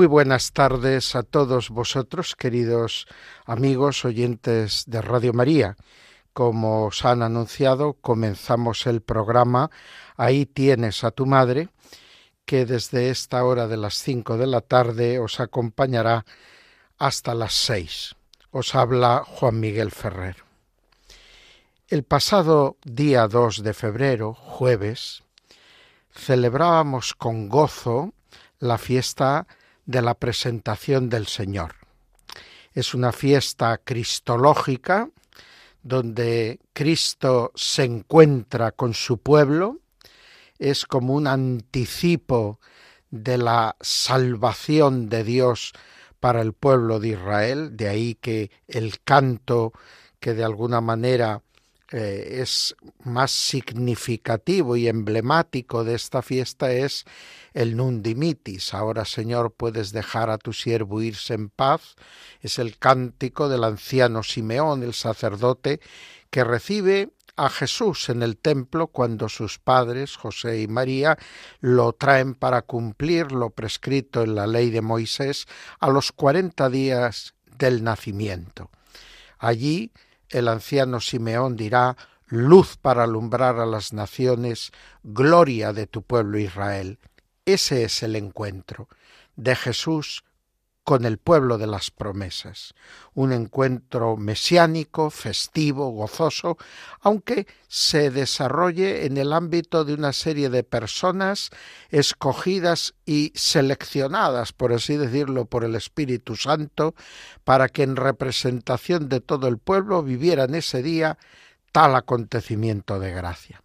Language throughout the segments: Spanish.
Muy buenas tardes a todos vosotros, queridos amigos oyentes de Radio María. Como os han anunciado, comenzamos el programa Ahí tienes a tu madre, que desde esta hora de las cinco de la tarde os acompañará hasta las seis. Os habla Juan Miguel Ferrer. El pasado día 2 de febrero, jueves, celebrábamos con gozo la fiesta la presentación del Señor. Es una fiesta cristológica donde Cristo se encuentra con su pueblo, es como un anticipo de la salvación de Dios para el pueblo de Israel, de ahí que el canto que de alguna manera eh, es más significativo y emblemático de esta fiesta es el Nundimitis. Ahora, Señor, puedes dejar a tu siervo irse en paz. Es el cántico del anciano Simeón, el sacerdote, que recibe a Jesús en el templo cuando sus padres, José y María, lo traen para cumplir lo prescrito en la ley de Moisés a los cuarenta días del nacimiento. Allí el anciano Simeón dirá, luz para alumbrar a las naciones, gloria de tu pueblo Israel. Ese es el encuentro de Jesús con el pueblo de las promesas. Un encuentro mesiánico, festivo, gozoso, aunque se desarrolle en el ámbito de una serie de personas escogidas y seleccionadas, por así decirlo, por el Espíritu Santo, para que en representación de todo el pueblo vivieran ese día tal acontecimiento de gracia.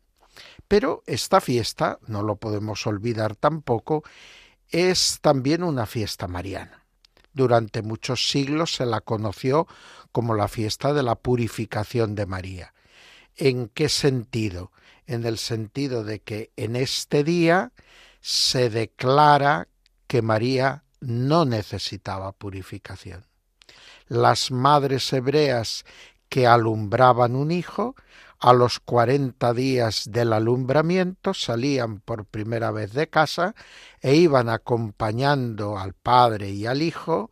Pero esta fiesta, no lo podemos olvidar tampoco, es también una fiesta mariana. Durante muchos siglos se la conoció como la fiesta de la purificación de María. ¿En qué sentido? En el sentido de que en este día se declara que María no necesitaba purificación. Las madres hebreas que alumbraban un hijo a los cuarenta días del alumbramiento salían por primera vez de casa e iban acompañando al Padre y al Hijo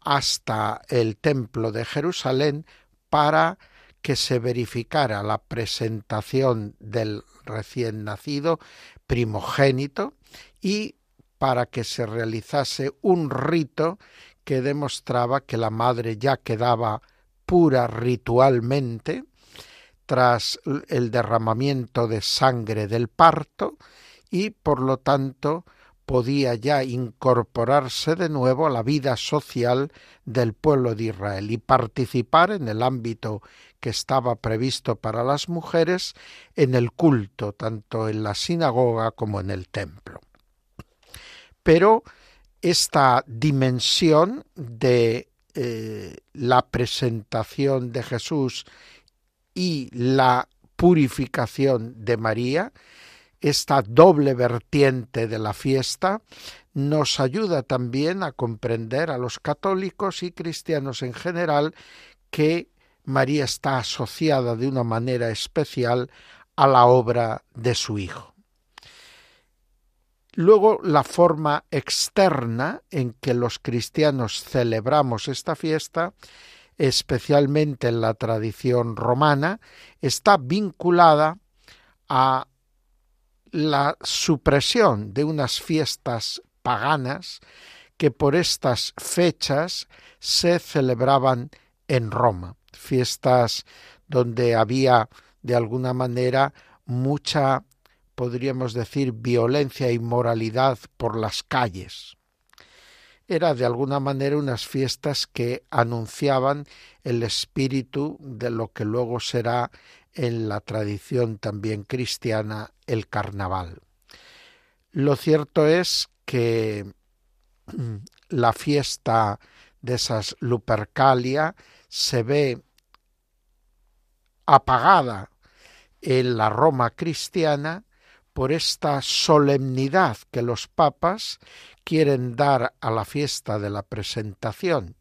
hasta el templo de Jerusalén para que se verificara la presentación del recién nacido primogénito y para que se realizase un rito que demostraba que la madre ya quedaba pura ritualmente tras el derramamiento de sangre del parto y por lo tanto podía ya incorporarse de nuevo a la vida social del pueblo de Israel y participar en el ámbito que estaba previsto para las mujeres en el culto, tanto en la sinagoga como en el templo. Pero esta dimensión de eh, la presentación de Jesús y la purificación de María, esta doble vertiente de la fiesta, nos ayuda también a comprender a los católicos y cristianos en general que María está asociada de una manera especial a la obra de su Hijo. Luego, la forma externa en que los cristianos celebramos esta fiesta especialmente en la tradición romana, está vinculada a la supresión de unas fiestas paganas que por estas fechas se celebraban en Roma, fiestas donde había de alguna manera mucha, podríamos decir, violencia y moralidad por las calles era de alguna manera unas fiestas que anunciaban el espíritu de lo que luego será en la tradición también cristiana el carnaval. Lo cierto es que la fiesta de esas Lupercalia se ve apagada en la Roma cristiana por esta solemnidad que los papas quieren dar a la fiesta de la presentación,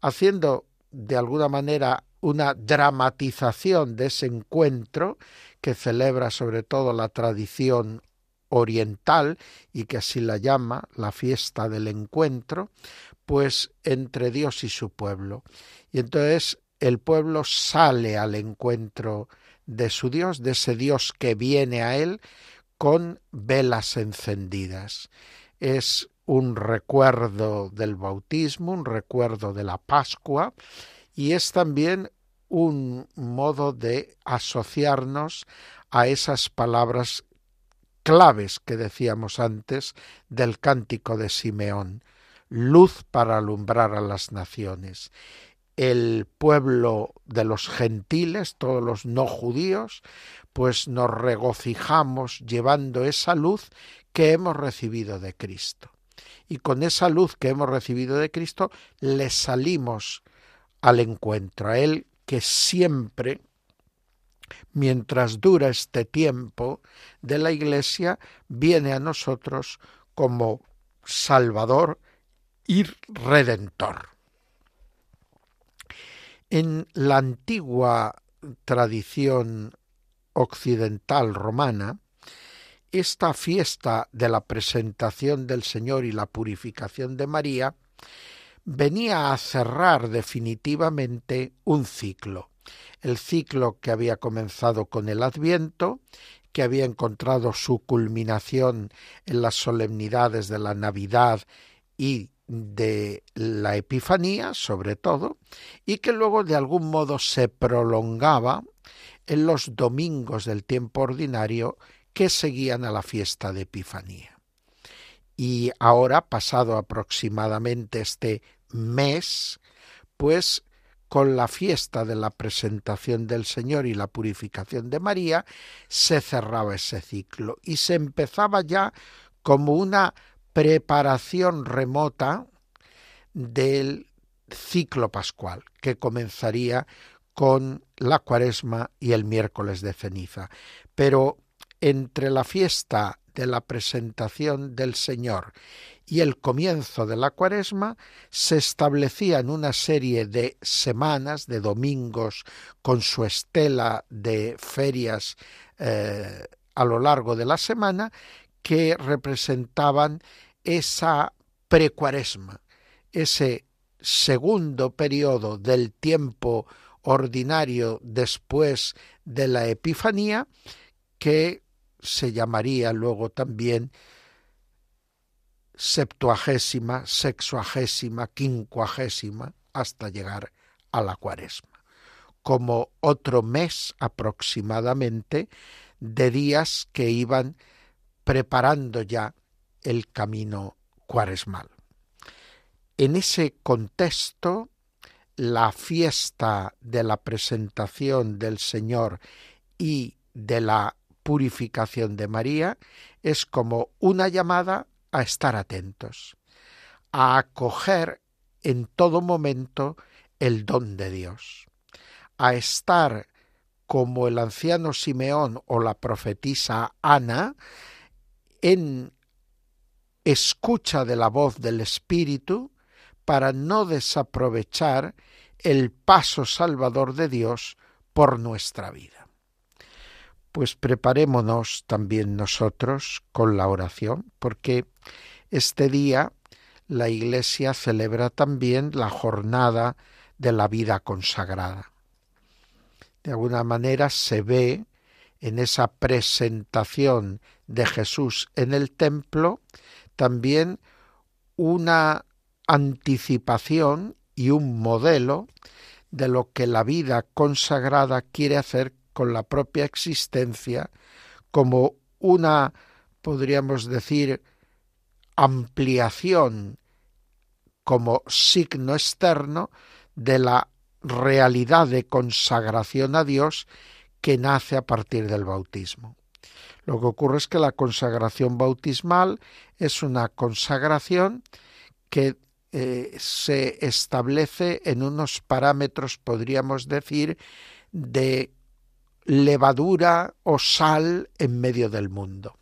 haciendo de alguna manera una dramatización de ese encuentro que celebra sobre todo la tradición oriental y que así la llama la fiesta del encuentro, pues entre Dios y su pueblo. Y entonces el pueblo sale al encuentro de su Dios, de ese Dios que viene a él con velas encendidas. Es un recuerdo del bautismo, un recuerdo de la Pascua y es también un modo de asociarnos a esas palabras claves que decíamos antes del cántico de Simeón, luz para alumbrar a las naciones. El pueblo de los gentiles, todos los no judíos, pues nos regocijamos llevando esa luz que hemos recibido de Cristo. Y con esa luz que hemos recibido de Cristo le salimos al encuentro, a Él que siempre mientras dura este tiempo de la Iglesia, viene a nosotros como Salvador y Redentor. En la antigua tradición occidental romana, esta fiesta de la presentación del Señor y la purificación de María venía a cerrar definitivamente un ciclo el ciclo que había comenzado con el Adviento, que había encontrado su culminación en las solemnidades de la Navidad y de la Epifanía, sobre todo, y que luego de algún modo se prolongaba en los domingos del tiempo ordinario que seguían a la fiesta de Epifanía. Y ahora, pasado aproximadamente este mes, pues con la fiesta de la presentación del Señor y la purificación de María, se cerraba ese ciclo y se empezaba ya como una preparación remota del ciclo pascual, que comenzaría con la cuaresma y el miércoles de ceniza. Pero entre la fiesta de la presentación del Señor y el comienzo de la cuaresma se establecían una serie de semanas, de domingos, con su estela de ferias eh, a lo largo de la semana, que representaban esa precuaresma, ese segundo periodo del tiempo ordinario después de la Epifanía, que se llamaría luego también septuagésima, sexuagésima, quincuagésima, hasta llegar a la cuaresma, como otro mes aproximadamente de días que iban preparando ya el camino cuaresmal. En ese contexto, la fiesta de la presentación del Señor y de la purificación de María es como una llamada a estar atentos, a acoger en todo momento el don de Dios, a estar como el anciano Simeón o la profetisa Ana en escucha de la voz del Espíritu para no desaprovechar el paso salvador de Dios por nuestra vida pues preparémonos también nosotros con la oración, porque este día la Iglesia celebra también la jornada de la vida consagrada. De alguna manera se ve en esa presentación de Jesús en el templo también una anticipación y un modelo de lo que la vida consagrada quiere hacer con la propia existencia como una, podríamos decir, ampliación como signo externo de la realidad de consagración a Dios que nace a partir del bautismo. Lo que ocurre es que la consagración bautismal es una consagración que eh, se establece en unos parámetros, podríamos decir, de levadura o sal en medio del mundo.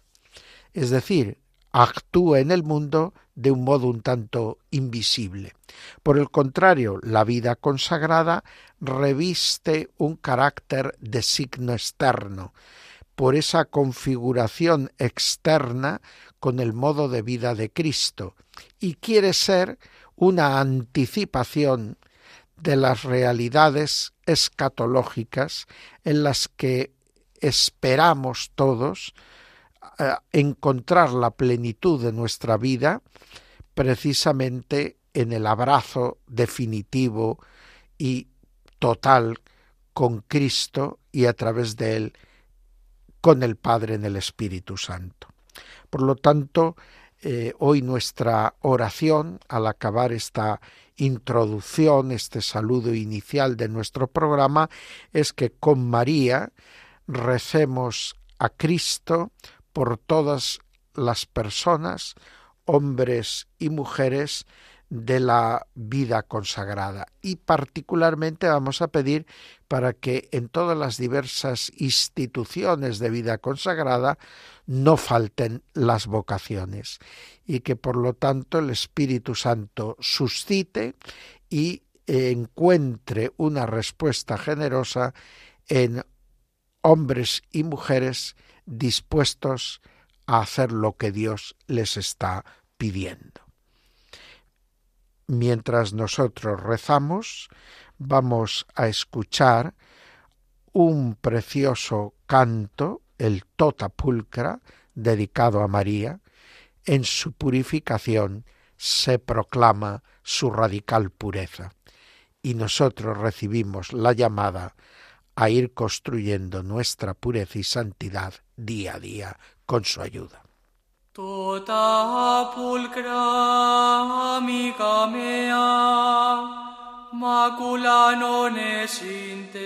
Es decir, actúa en el mundo de un modo un tanto invisible. Por el contrario, la vida consagrada reviste un carácter de signo externo, por esa configuración externa con el modo de vida de Cristo, y quiere ser una anticipación de las realidades escatológicas en las que esperamos todos eh, encontrar la plenitud de nuestra vida precisamente en el abrazo definitivo y total con Cristo y a través de él con el Padre en el Espíritu Santo. Por lo tanto, eh, hoy nuestra oración, al acabar esta introducción, este saludo inicial de nuestro programa, es que con María recemos a Cristo por todas las personas, hombres y mujeres, de la vida consagrada. Y particularmente vamos a pedir para que en todas las diversas instituciones de vida consagrada no falten las vocaciones y que por lo tanto el Espíritu Santo suscite y encuentre una respuesta generosa en hombres y mujeres dispuestos a hacer lo que Dios les está pidiendo. Mientras nosotros rezamos, vamos a escuchar un precioso canto, el Tota Pulcra, dedicado a María. En su purificación se proclama su radical pureza. Y nosotros recibimos la llamada a ir construyendo nuestra pureza y santidad día a día con su ayuda. Tota pulcra amica mea, macula non esinte.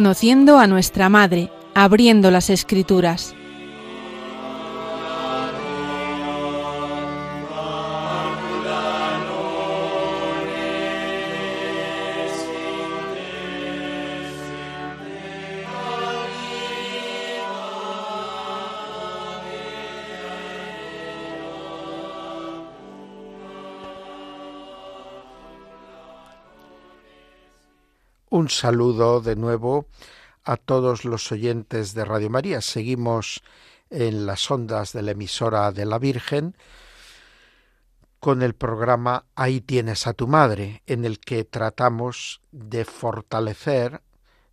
Conociendo a nuestra Madre, abriendo las Escrituras. Un saludo de nuevo a todos los oyentes de Radio María. Seguimos en las ondas de la emisora de la Virgen con el programa Ahí tienes a tu madre, en el que tratamos de fortalecer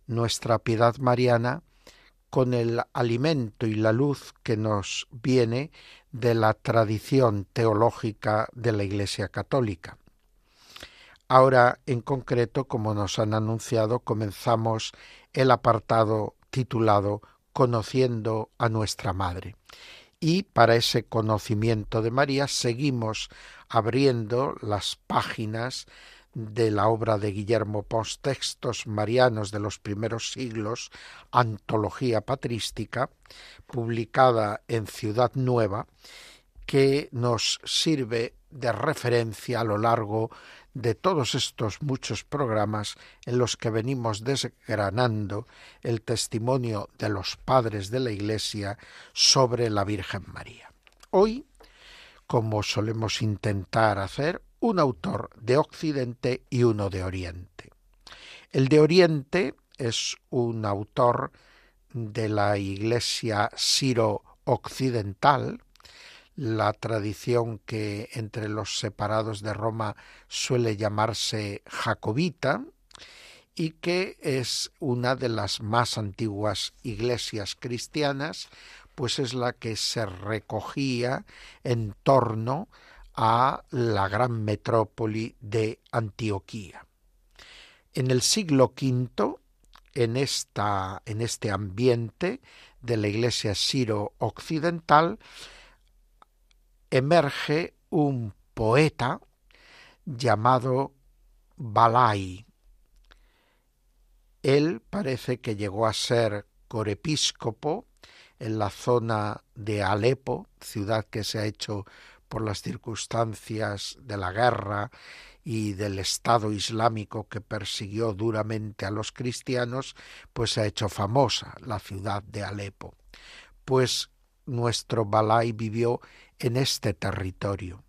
nuestra piedad mariana con el alimento y la luz que nos viene de la tradición teológica de la Iglesia Católica. Ahora, en concreto, como nos han anunciado, comenzamos el apartado titulado Conociendo a nuestra Madre. Y para ese conocimiento de María seguimos abriendo las páginas de la obra de Guillermo Pons, Textos Marianos de los primeros siglos, Antología Patrística, publicada en Ciudad Nueva, que nos sirve de referencia a lo largo de todos estos muchos programas en los que venimos desgranando el testimonio de los padres de la Iglesia sobre la Virgen María. Hoy, como solemos intentar hacer, un autor de Occidente y uno de Oriente. El de Oriente es un autor de la Iglesia Siro-Occidental, la tradición que entre los separados de Roma suele llamarse jacobita y que es una de las más antiguas iglesias cristianas, pues es la que se recogía en torno a la gran metrópoli de Antioquía. En el siglo V, en, esta, en este ambiente de la iglesia siro-occidental, emerge un poeta llamado Balai. Él parece que llegó a ser corepiscopo en la zona de Alepo, ciudad que se ha hecho por las circunstancias de la guerra y del Estado Islámico que persiguió duramente a los cristianos, pues se ha hecho famosa la ciudad de Alepo. Pues nuestro Balai vivió en este territorio.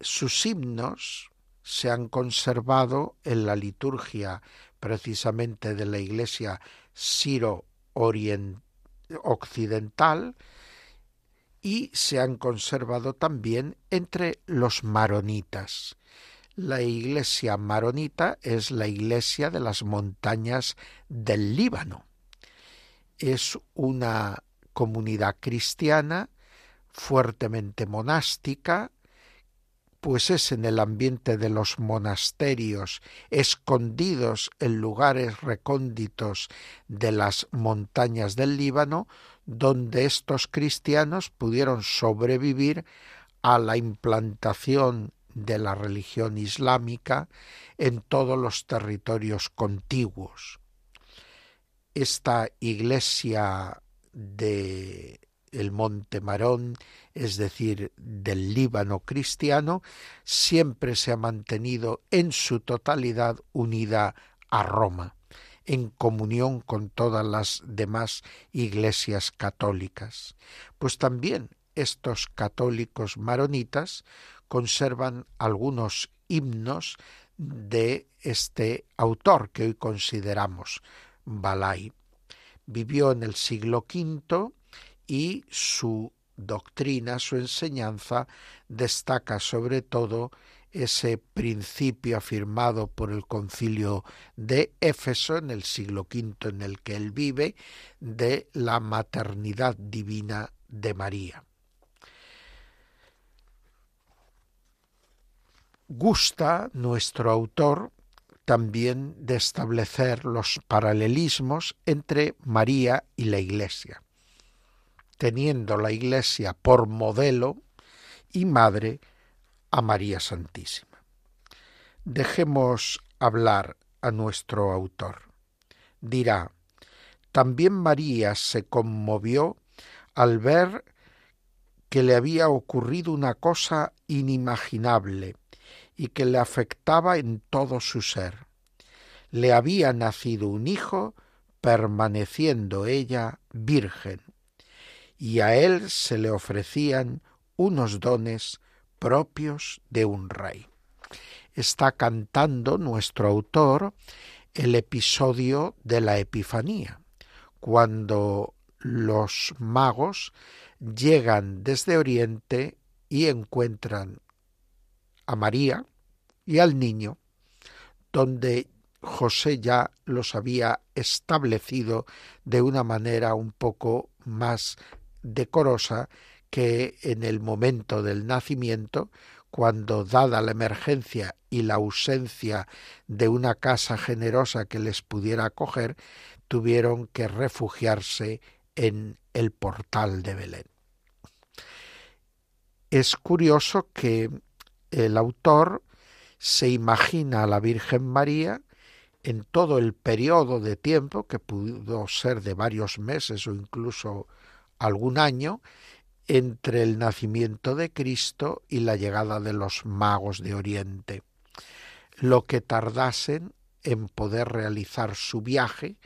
Sus himnos se han conservado en la liturgia precisamente de la Iglesia Siro Occidental y se han conservado también entre los maronitas. La iglesia maronita es la iglesia de las montañas del Líbano. Es una comunidad cristiana fuertemente monástica, pues es en el ambiente de los monasterios, escondidos en lugares recónditos de las montañas del Líbano, donde estos cristianos pudieron sobrevivir a la implantación de la religión islámica en todos los territorios contiguos. Esta iglesia de el monte Marón, es decir, del Líbano cristiano, siempre se ha mantenido en su totalidad unida a Roma, en comunión con todas las demás iglesias católicas. Pues también estos católicos maronitas conservan algunos himnos de este autor que hoy consideramos Balai. Vivió en el siglo V y su doctrina, su enseñanza, destaca sobre todo ese principio afirmado por el concilio de Éfeso en el siglo V en el que él vive, de la maternidad divina de María. Gusta nuestro autor también de establecer los paralelismos entre María y la Iglesia teniendo la Iglesia por modelo y madre a María Santísima. Dejemos hablar a nuestro autor. Dirá, también María se conmovió al ver que le había ocurrido una cosa inimaginable y que le afectaba en todo su ser. Le había nacido un hijo permaneciendo ella virgen y a él se le ofrecían unos dones propios de un rey. está cantando nuestro autor el episodio de la Epifanía, cuando los magos llegan desde Oriente y encuentran a María y al niño, donde José ya los había establecido de una manera un poco más decorosa que en el momento del nacimiento, cuando dada la emergencia y la ausencia de una casa generosa que les pudiera acoger, tuvieron que refugiarse en el portal de Belén. Es curioso que el autor se imagina a la Virgen María en todo el periodo de tiempo, que pudo ser de varios meses o incluso algún año, entre el nacimiento de Cristo y la llegada de los magos de Oriente, lo que tardasen en poder realizar su viaje,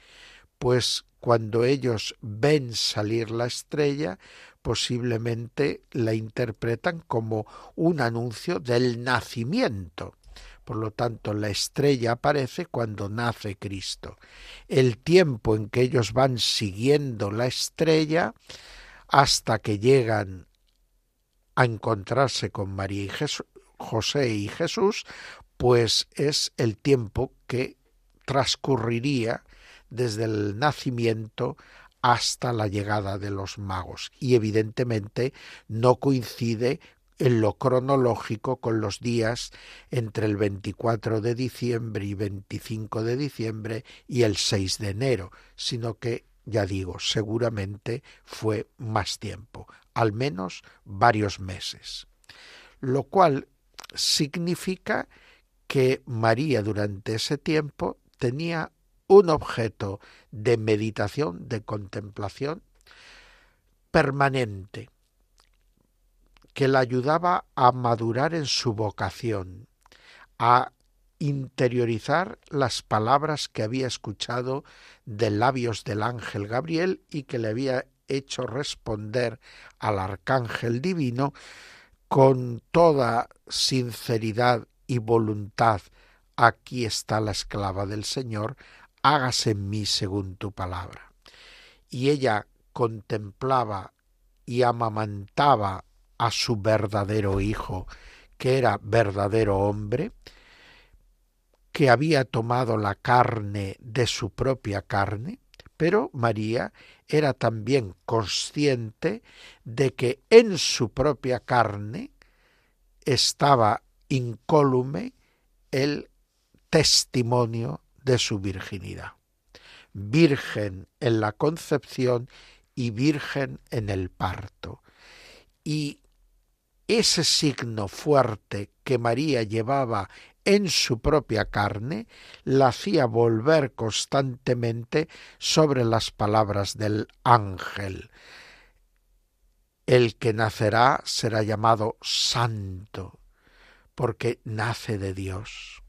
pues cuando ellos ven salir la estrella, posiblemente la interpretan como un anuncio del nacimiento. Por lo tanto, la estrella aparece cuando nace Cristo. El tiempo en que ellos van siguiendo la estrella hasta que llegan a encontrarse con María y José y Jesús, pues es el tiempo que transcurriría desde el nacimiento hasta la llegada de los magos. Y evidentemente no coincide en lo cronológico con los días entre el 24 de diciembre y 25 de diciembre y el 6 de enero, sino que ya digo, seguramente fue más tiempo, al menos varios meses. Lo cual significa que María durante ese tiempo tenía un objeto de meditación, de contemplación permanente, que la ayudaba a madurar en su vocación, a interiorizar las palabras que había escuchado de labios del ángel Gabriel y que le había hecho responder al arcángel divino con toda sinceridad y voluntad, aquí está la esclava del Señor, hágase en mí según tu palabra. Y ella contemplaba y amamantaba a su verdadero hijo, que era verdadero hombre, que había tomado la carne de su propia carne, pero María era también consciente de que en su propia carne estaba incólume el testimonio de su virginidad. Virgen en la concepción y virgen en el parto. Y ese signo fuerte que María llevaba en su propia carne, la hacía volver constantemente sobre las palabras del ángel. El que nacerá será llamado santo, porque nace de Dios.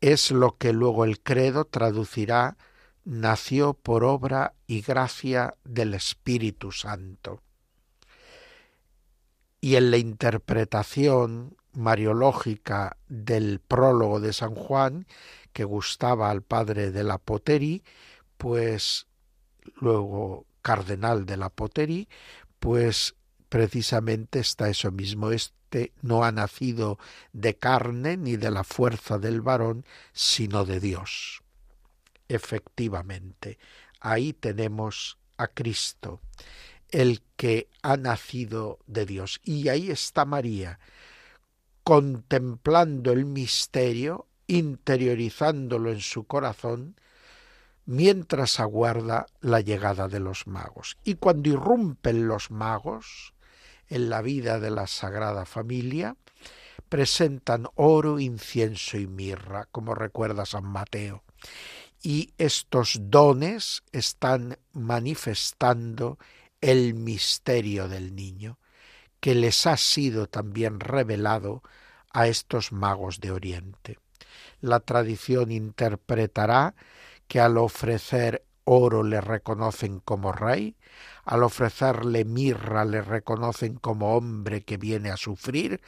Es lo que luego el credo traducirá nació por obra y gracia del Espíritu Santo. Y en la interpretación mariológica del prólogo de San Juan, que gustaba al padre de la Poteri, pues luego cardenal de la Poteri, pues precisamente está eso mismo. Este no ha nacido de carne ni de la fuerza del varón, sino de Dios. Efectivamente, ahí tenemos a Cristo, el que ha nacido de Dios. Y ahí está María, contemplando el misterio, interiorizándolo en su corazón, mientras aguarda la llegada de los magos. Y cuando irrumpen los magos en la vida de la Sagrada Familia, presentan oro, incienso y mirra, como recuerda San Mateo. Y estos dones están manifestando el misterio del niño que les ha sido también revelado a estos magos de Oriente. La tradición interpretará que al ofrecer oro le reconocen como rey, al ofrecerle mirra le reconocen como hombre que viene a sufrir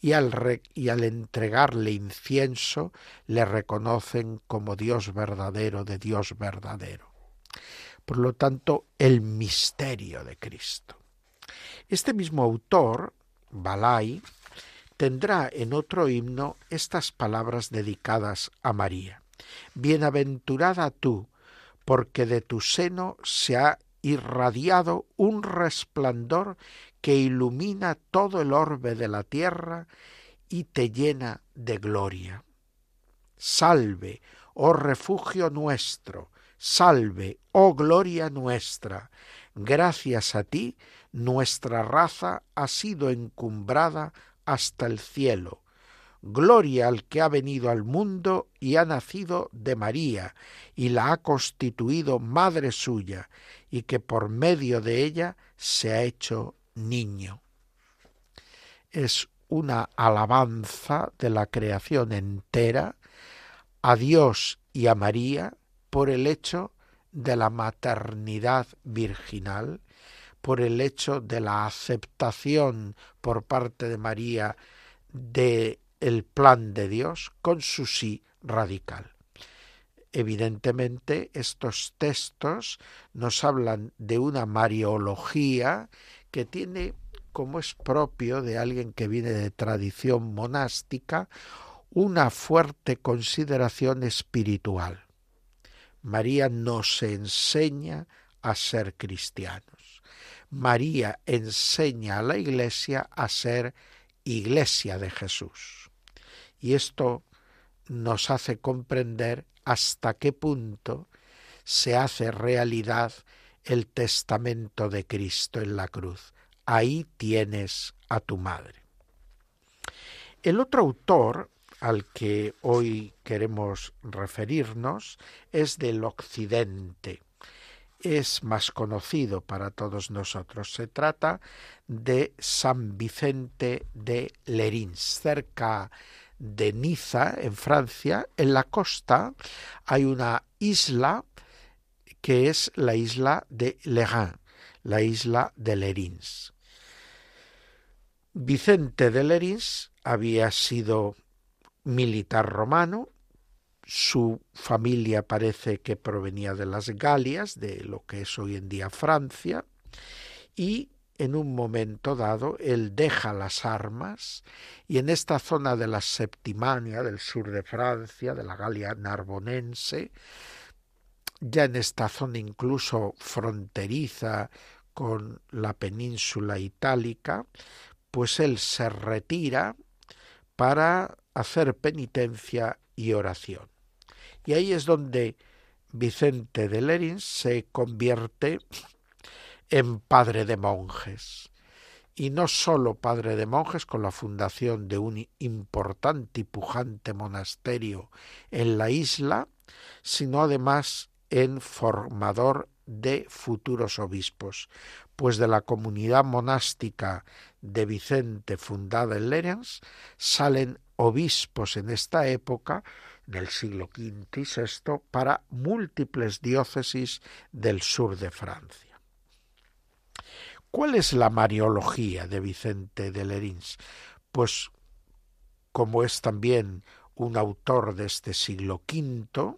y al, y al entregarle incienso le reconocen como Dios verdadero de Dios verdadero. Por lo tanto, el misterio de Cristo. Este mismo autor, Balai, tendrá en otro himno estas palabras dedicadas a María. Bienaventurada tú, porque de tu seno se ha irradiado un resplandor que ilumina todo el orbe de la tierra y te llena de gloria. Salve, oh refugio nuestro, salve, oh gloria nuestra. Gracias a ti, nuestra raza ha sido encumbrada hasta el cielo. Gloria al que ha venido al mundo y ha nacido de María, y la ha constituido madre suya, y que por medio de ella se ha hecho niño. Es una alabanza de la creación entera a Dios y a María por el hecho de la maternidad virginal, por el hecho de la aceptación por parte de María de el plan de Dios con su sí radical. Evidentemente, estos textos nos hablan de una mariología que tiene, como es propio de alguien que viene de tradición monástica, una fuerte consideración espiritual. María nos enseña a ser cristianos. María enseña a la Iglesia a ser Iglesia de Jesús. Y esto nos hace comprender hasta qué punto se hace realidad el testamento de Cristo en la cruz. Ahí tienes a tu madre. El otro autor al que hoy queremos referirnos es del Occidente. Es más conocido para todos nosotros. Se trata de San Vicente de Lerins, cerca de Niza, en Francia, en la costa hay una isla que es la isla de Lerins, la isla de Lerins. Vicente de Lerins había sido militar romano, su familia parece que provenía de las Galias, de lo que es hoy en día Francia, y en un momento dado él deja las armas y en esta zona de la Septimania, del sur de Francia, de la Galia narbonense, ya en esta zona incluso fronteriza con la península itálica, pues él se retira para hacer penitencia y oración. Y ahí es donde Vicente de Lerins se convierte en padre de monjes. Y no sólo padre de monjes con la fundación de un importante y pujante monasterio en la isla, sino además en formador de futuros obispos, pues de la comunidad monástica de Vicente fundada en Lerins salen obispos en esta época, del siglo V y VI, para múltiples diócesis del sur de Francia. ¿Cuál es la mariología de Vicente de Lerins? Pues como es también un autor de este siglo V,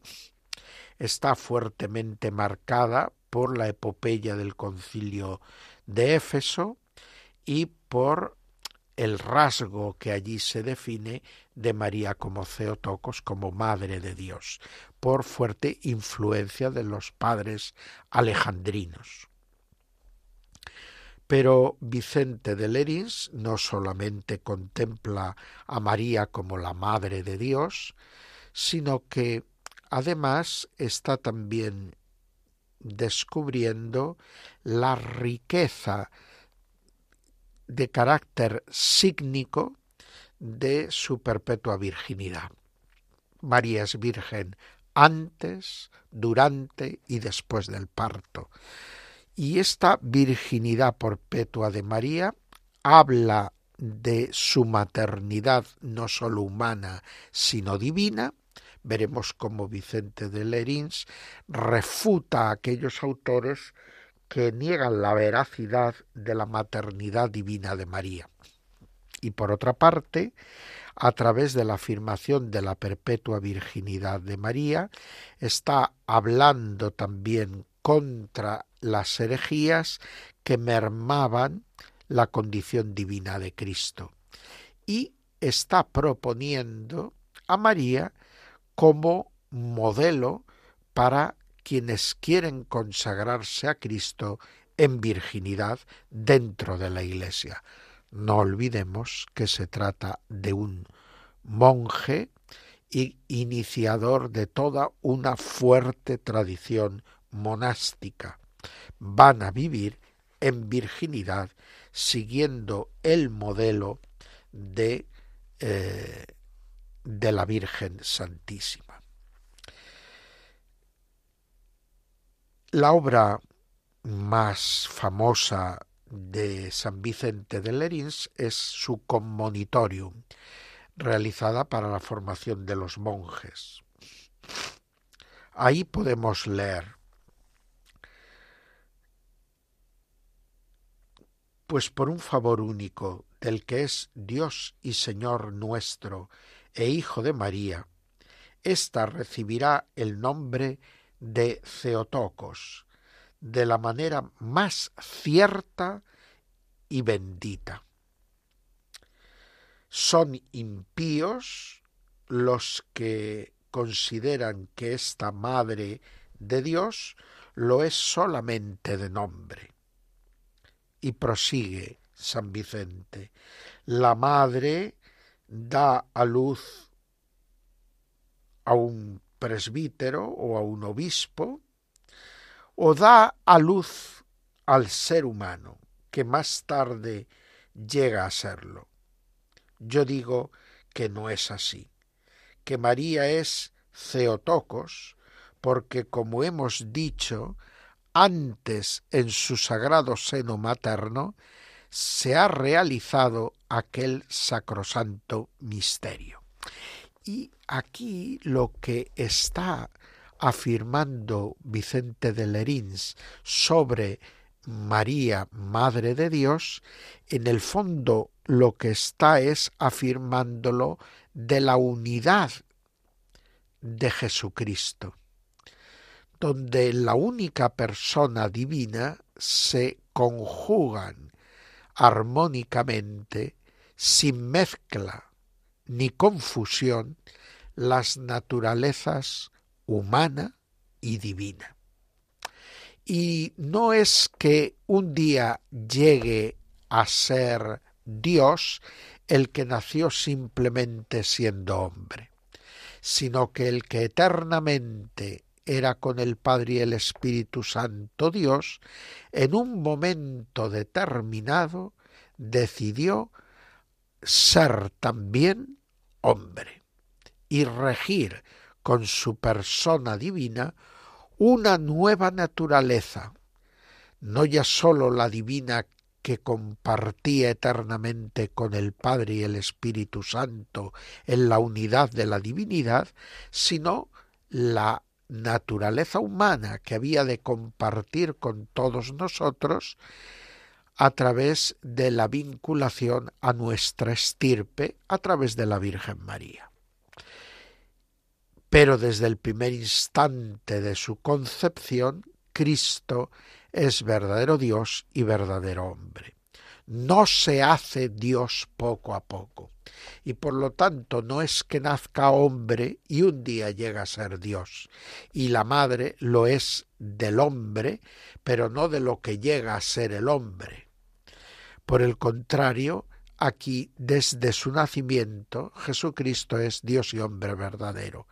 está fuertemente marcada por la epopeya del concilio de Éfeso y por el rasgo que allí se define de María como Ceotocos, como Madre de Dios, por fuerte influencia de los padres alejandrinos. Pero Vicente de Lerins no solamente contempla a María como la Madre de Dios, sino que además está también descubriendo la riqueza de carácter sígnico de su perpetua virginidad. María es virgen antes, durante y después del parto. Y esta virginidad perpetua de María habla de su maternidad no sólo humana, sino divina, veremos cómo Vicente de Lerins refuta a aquellos autores que niegan la veracidad de la maternidad divina de María. Y por otra parte, a través de la afirmación de la perpetua virginidad de María, está hablando también contra las herejías que mermaban la condición divina de Cristo. Y está proponiendo a María como modelo para quienes quieren consagrarse a Cristo en virginidad dentro de la Iglesia. No olvidemos que se trata de un monje y iniciador de toda una fuerte tradición monástica. Van a vivir en virginidad siguiendo el modelo de, eh, de la Virgen Santísima. La obra más famosa de San Vicente de Lerins es su Commonitorium, realizada para la formación de los monjes. Ahí podemos leer Pues por un favor único del que es Dios y Señor nuestro e Hijo de María, ésta recibirá el nombre de Theotocos, de la manera más cierta y bendita. Son impíos los que consideran que esta Madre de Dios lo es solamente de nombre. Y prosigue San Vicente. La Madre da a luz a un presbítero o a un obispo, o da a luz al ser humano, que más tarde llega a serlo. Yo digo que no es así, que María es Ceotocos, porque como hemos dicho, antes en su sagrado seno materno se ha realizado aquel sacrosanto misterio. Y aquí lo que está afirmando Vicente de Lerins sobre María, Madre de Dios, en el fondo lo que está es afirmándolo de la unidad de Jesucristo, donde la única persona divina se conjugan armónicamente, sin mezcla ni confusión, las naturalezas humana y divina. Y no es que un día llegue a ser Dios el que nació simplemente siendo hombre, sino que el que eternamente era con el Padre y el Espíritu Santo Dios, en un momento determinado decidió ser también hombre y regir con su persona divina una nueva naturaleza, no ya sólo la divina que compartía eternamente con el Padre y el Espíritu Santo en la unidad de la divinidad, sino la naturaleza humana que había de compartir con todos nosotros a través de la vinculación a nuestra estirpe, a través de la Virgen María pero desde el primer instante de su concepción, Cristo es verdadero Dios y verdadero hombre. No se hace Dios poco a poco. Y por lo tanto no es que nazca hombre y un día llega a ser Dios. Y la madre lo es del hombre, pero no de lo que llega a ser el hombre. Por el contrario, Aquí, desde su nacimiento, Jesucristo es Dios y hombre verdadero.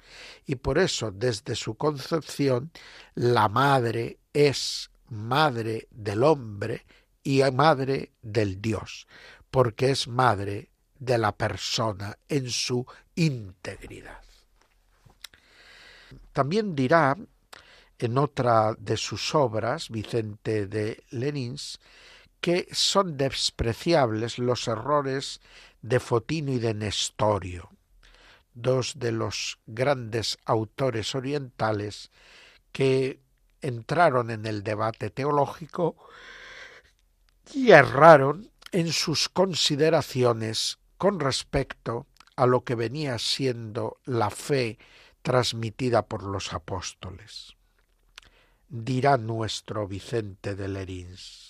Y por eso, desde su concepción, la madre es madre del hombre y madre del Dios, porque es madre de la persona en su integridad. También dirá en otra de sus obras, Vicente de Lenins, que son despreciables los errores de Fotino y de Nestorio, dos de los grandes autores orientales que entraron en el debate teológico y erraron en sus consideraciones con respecto a lo que venía siendo la fe transmitida por los apóstoles. Dirá nuestro Vicente de Lerins.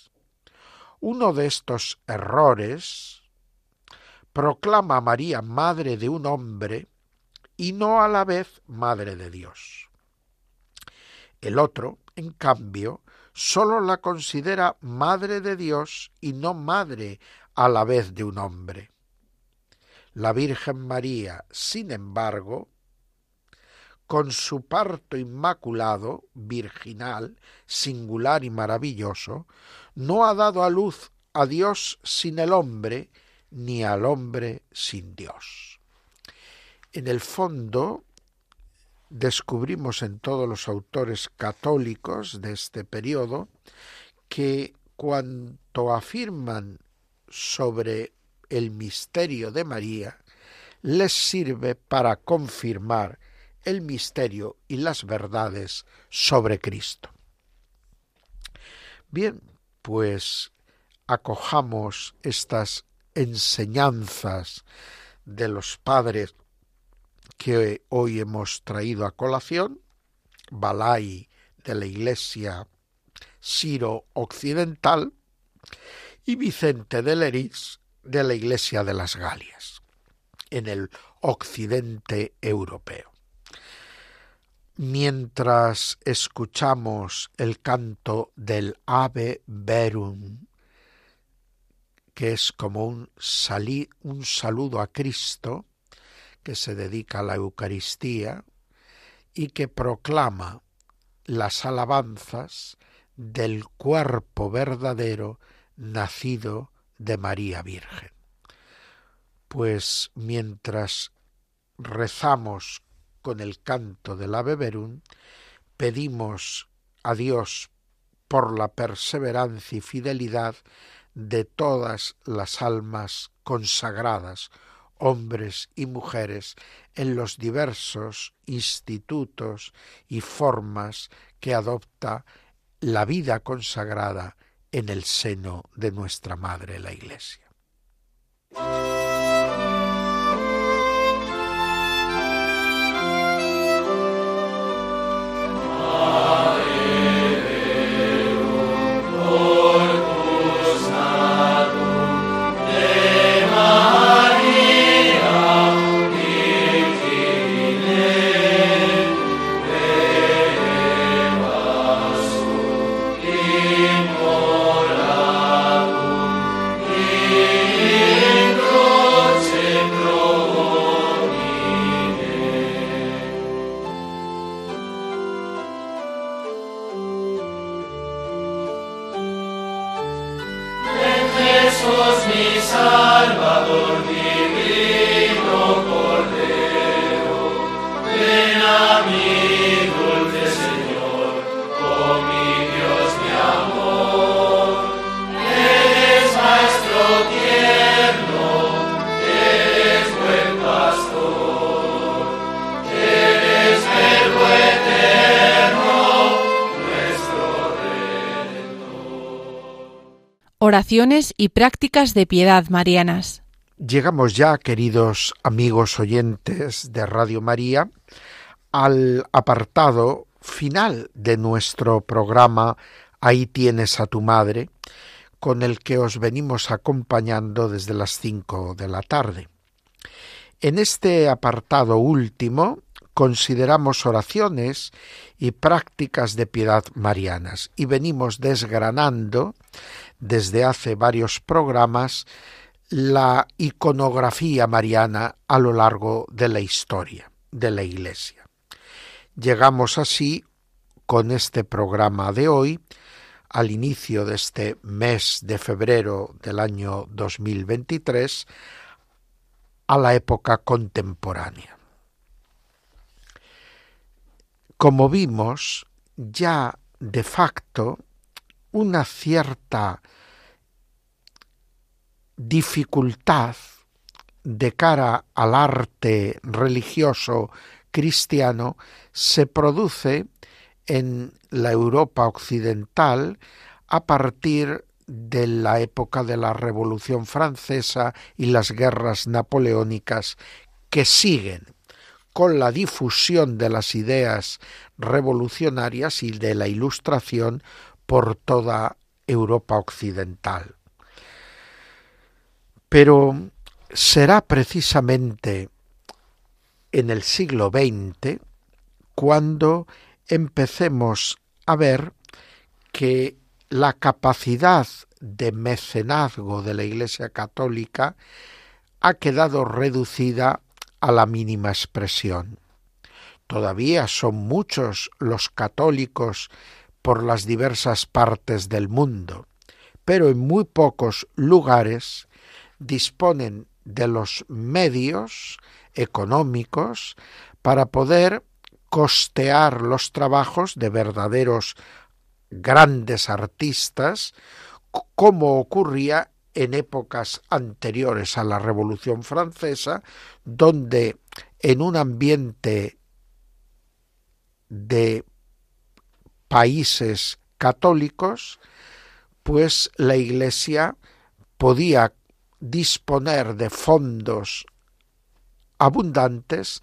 Uno de estos errores proclama a María madre de un hombre y no a la vez madre de Dios. El otro, en cambio, sólo la considera madre de Dios y no madre a la vez de un hombre. La Virgen María, sin embargo, con su parto inmaculado, virginal, singular y maravilloso, no ha dado a luz a Dios sin el hombre, ni al hombre sin Dios. En el fondo, descubrimos en todos los autores católicos de este periodo que cuanto afirman sobre el misterio de María les sirve para confirmar el misterio y las verdades sobre Cristo. Bien, pues acojamos estas enseñanzas de los padres que hoy hemos traído a colación, Balai de la Iglesia Siro Occidental y Vicente de Leris de la Iglesia de las Galias, en el occidente europeo. Mientras escuchamos el canto del Ave Verum, que es como un, un saludo a Cristo, que se dedica a la Eucaristía y que proclama las alabanzas del cuerpo verdadero nacido de María Virgen. Pues mientras rezamos con el canto del Ave Verum, pedimos a Dios por la perseverancia y fidelidad de todas las almas consagradas, hombres y mujeres, en los diversos institutos y formas que adopta la vida consagrada en el seno de nuestra Madre la Iglesia. Y prácticas de piedad marianas. Llegamos ya, queridos amigos oyentes de Radio María, al apartado final de nuestro programa Ahí tienes a tu madre, con el que os venimos acompañando desde las cinco de la tarde. En este apartado último consideramos oraciones y prácticas de piedad marianas y venimos desgranando desde hace varios programas la iconografía mariana a lo largo de la historia de la Iglesia. Llegamos así con este programa de hoy al inicio de este mes de febrero del año 2023 a la época contemporánea. Como vimos, ya de facto una cierta dificultad de cara al arte religioso cristiano se produce en la Europa occidental a partir de la época de la Revolución Francesa y las guerras napoleónicas que siguen con la difusión de las ideas revolucionarias y de la ilustración por toda Europa occidental. Pero será precisamente en el siglo XX cuando empecemos a ver que la capacidad de mecenazgo de la Iglesia Católica ha quedado reducida a la mínima expresión. Todavía son muchos los católicos por las diversas partes del mundo, pero en muy pocos lugares disponen de los medios económicos para poder costear los trabajos de verdaderos grandes artistas, como ocurría en épocas anteriores a la Revolución Francesa, donde en un ambiente de países católicos, pues la Iglesia podía disponer de fondos abundantes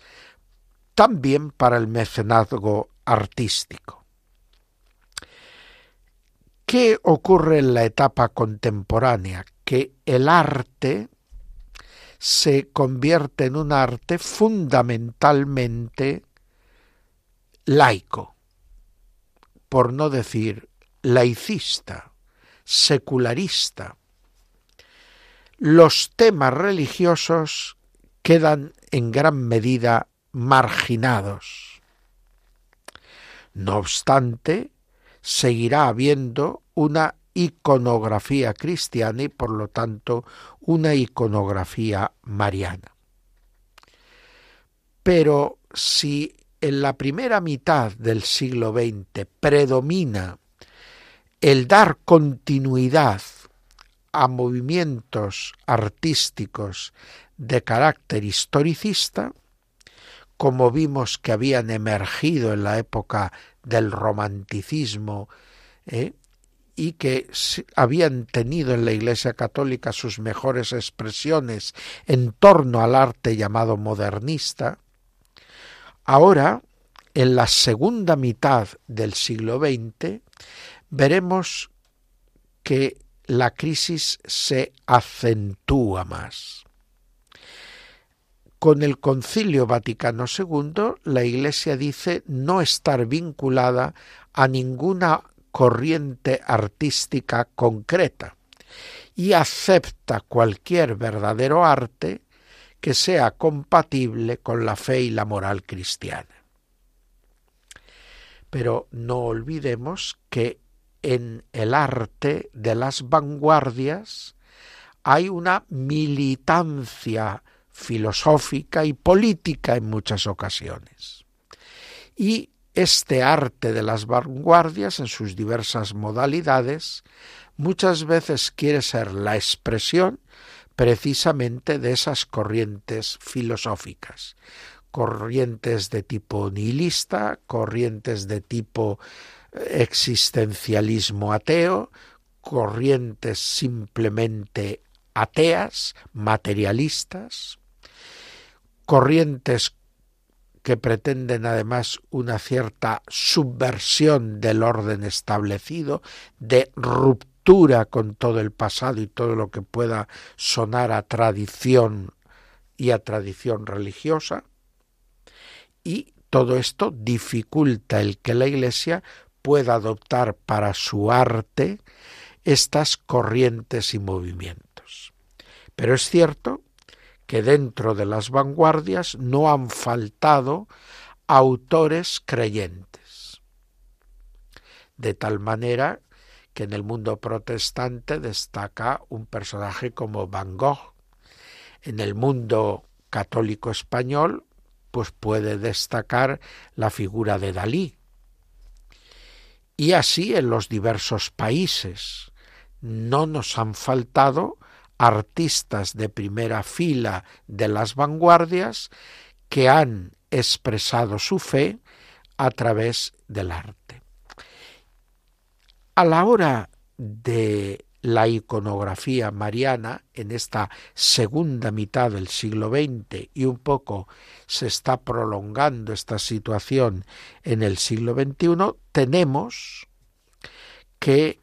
también para el mecenazgo artístico. ¿Qué ocurre en la etapa contemporánea? Que el arte se convierte en un arte fundamentalmente laico, por no decir laicista, secularista. Los temas religiosos quedan en gran medida marginados. No obstante, seguirá habiendo una iconografía cristiana y por lo tanto una iconografía mariana. Pero si en la primera mitad del siglo XX predomina el dar continuidad a movimientos artísticos de carácter historicista, como vimos que habían emergido en la época del romanticismo ¿eh? Y que habían tenido en la Iglesia Católica sus mejores expresiones en torno al arte llamado modernista, ahora, en la segunda mitad del siglo XX, veremos que la crisis se acentúa más. Con el Concilio Vaticano II, la Iglesia dice no estar vinculada a ninguna corriente artística concreta y acepta cualquier verdadero arte que sea compatible con la fe y la moral cristiana. Pero no olvidemos que en el arte de las vanguardias hay una militancia filosófica y política en muchas ocasiones. Y este arte de las vanguardias en sus diversas modalidades muchas veces quiere ser la expresión precisamente de esas corrientes filosóficas, corrientes de tipo nihilista, corrientes de tipo existencialismo ateo, corrientes simplemente ateas, materialistas, corrientes que pretenden además una cierta subversión del orden establecido, de ruptura con todo el pasado y todo lo que pueda sonar a tradición y a tradición religiosa, y todo esto dificulta el que la Iglesia pueda adoptar para su arte estas corrientes y movimientos. Pero es cierto que dentro de las vanguardias no han faltado autores creyentes. De tal manera que en el mundo protestante destaca un personaje como Van Gogh. En el mundo católico español, pues puede destacar la figura de Dalí, y así en los diversos países. No nos han faltado artistas de primera fila de las vanguardias que han expresado su fe a través del arte. A la hora de la iconografía mariana en esta segunda mitad del siglo XX y un poco se está prolongando esta situación en el siglo XXI, tenemos que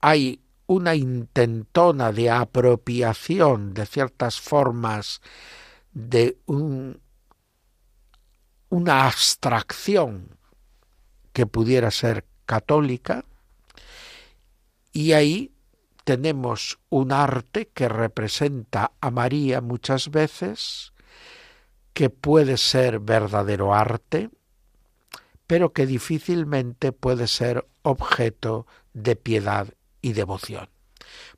hay una intentona de apropiación de ciertas formas de un, una abstracción que pudiera ser católica, y ahí tenemos un arte que representa a María muchas veces, que puede ser verdadero arte, pero que difícilmente puede ser objeto de piedad y devoción.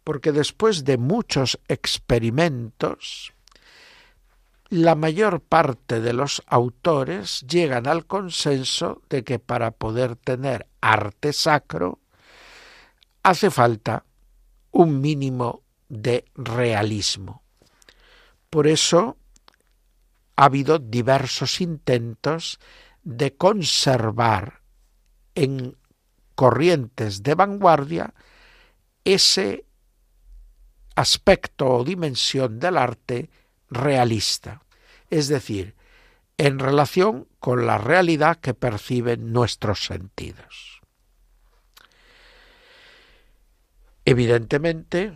Porque después de muchos experimentos, la mayor parte de los autores llegan al consenso de que para poder tener arte sacro hace falta un mínimo de realismo. Por eso ha habido diversos intentos de conservar en corrientes de vanguardia ese aspecto o dimensión del arte realista, es decir, en relación con la realidad que perciben nuestros sentidos. Evidentemente,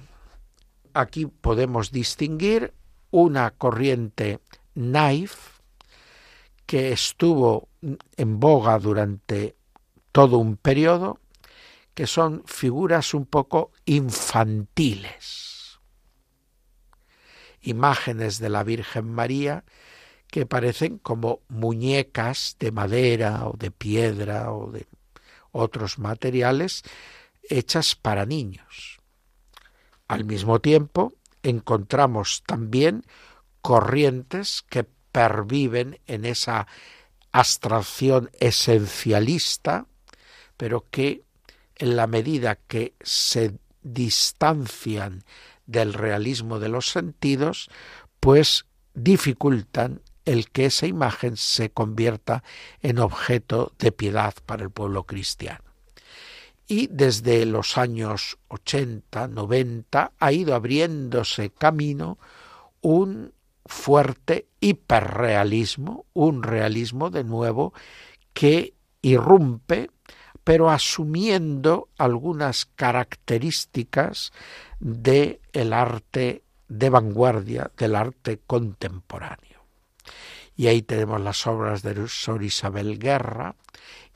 aquí podemos distinguir una corriente naif que estuvo en boga durante todo un periodo, que son figuras un poco infantiles, imágenes de la Virgen María que parecen como muñecas de madera o de piedra o de otros materiales hechas para niños. Al mismo tiempo, encontramos también corrientes que perviven en esa abstracción esencialista, pero que en la medida que se distancian del realismo de los sentidos, pues dificultan el que esa imagen se convierta en objeto de piedad para el pueblo cristiano. Y desde los años 80, 90 ha ido abriéndose camino un fuerte hiperrealismo, un realismo de nuevo que irrumpe, pero asumiendo algunas características del el arte de vanguardia, del arte contemporáneo. Y ahí tenemos las obras de Sor Isabel Guerra,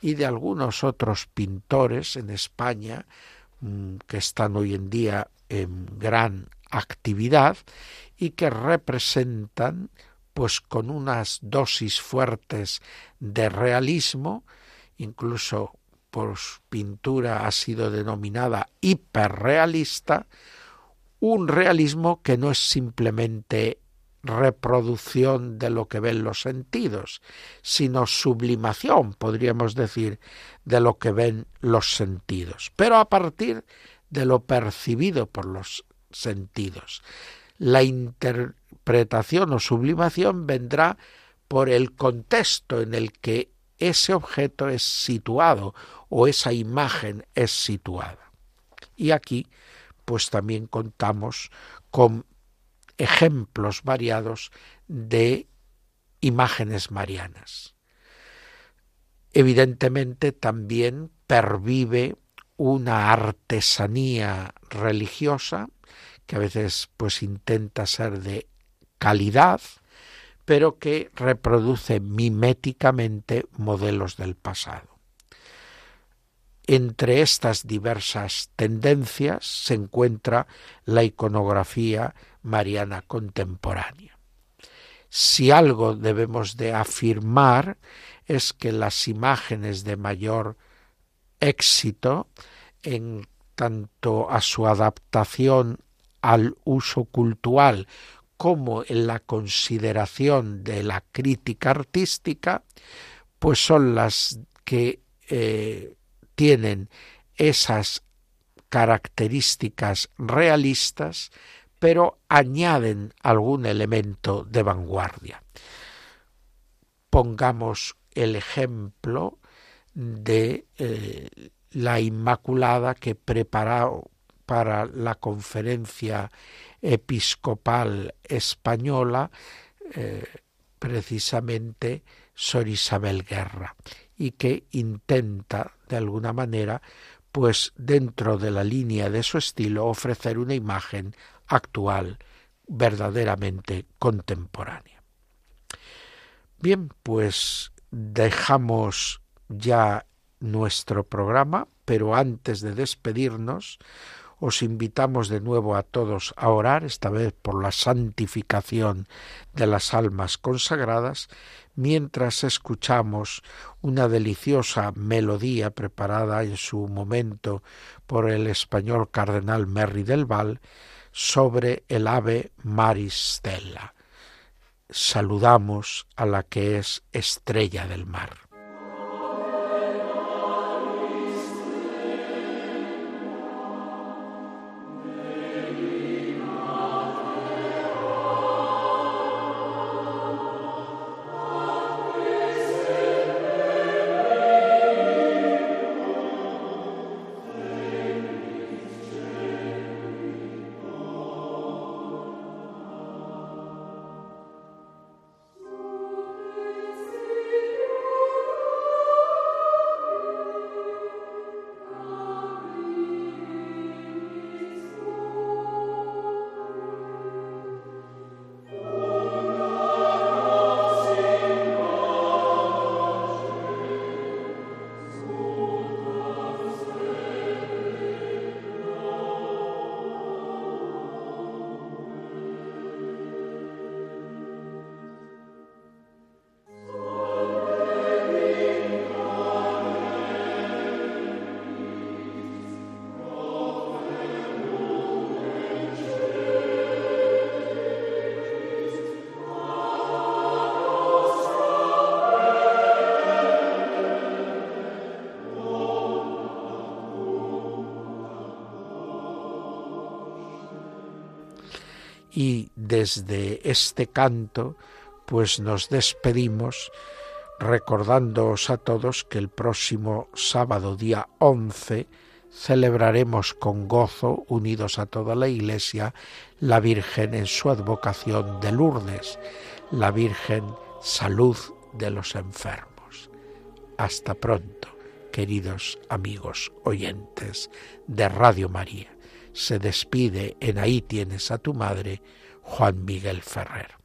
y de algunos otros pintores en España mm, que están hoy en día en gran actividad y que representan pues con unas dosis fuertes de realismo, incluso por pintura ha sido denominada hiperrealista, un realismo que no es simplemente reproducción de lo que ven los sentidos, sino sublimación, podríamos decir, de lo que ven los sentidos, pero a partir de lo percibido por los sentidos. La interpretación o sublimación vendrá por el contexto en el que ese objeto es situado o esa imagen es situada. Y aquí pues también contamos con ejemplos variados de imágenes marianas. Evidentemente también pervive una artesanía religiosa que a veces pues intenta ser de calidad, pero que reproduce miméticamente modelos del pasado. Entre estas diversas tendencias se encuentra la iconografía mariana contemporánea. Si algo debemos de afirmar es que las imágenes de mayor éxito en tanto a su adaptación al uso cultural como en la consideración de la crítica artística, pues son las que eh, tienen esas características realistas, pero añaden algún elemento de vanguardia. Pongamos el ejemplo de eh, la Inmaculada que preparó para la conferencia episcopal española eh, precisamente Sor Isabel Guerra y que intenta de alguna manera pues dentro de la línea de su estilo ofrecer una imagen actual verdaderamente contemporánea. Bien, pues dejamos ya nuestro programa, pero antes de despedirnos, os invitamos de nuevo a todos a orar, esta vez por la santificación de las almas consagradas, mientras escuchamos una deliciosa melodía preparada en su momento por el español cardenal Merry del Val sobre el ave Maristella. Saludamos a la que es estrella del mar. Y desde este canto pues nos despedimos recordándoos a todos que el próximo sábado día 11 celebraremos con gozo, unidos a toda la Iglesia, la Virgen en su advocación de Lourdes, la Virgen salud de los enfermos. Hasta pronto, queridos amigos oyentes de Radio María se despide en Ahí tienes a tu madre, Juan Miguel Ferrer.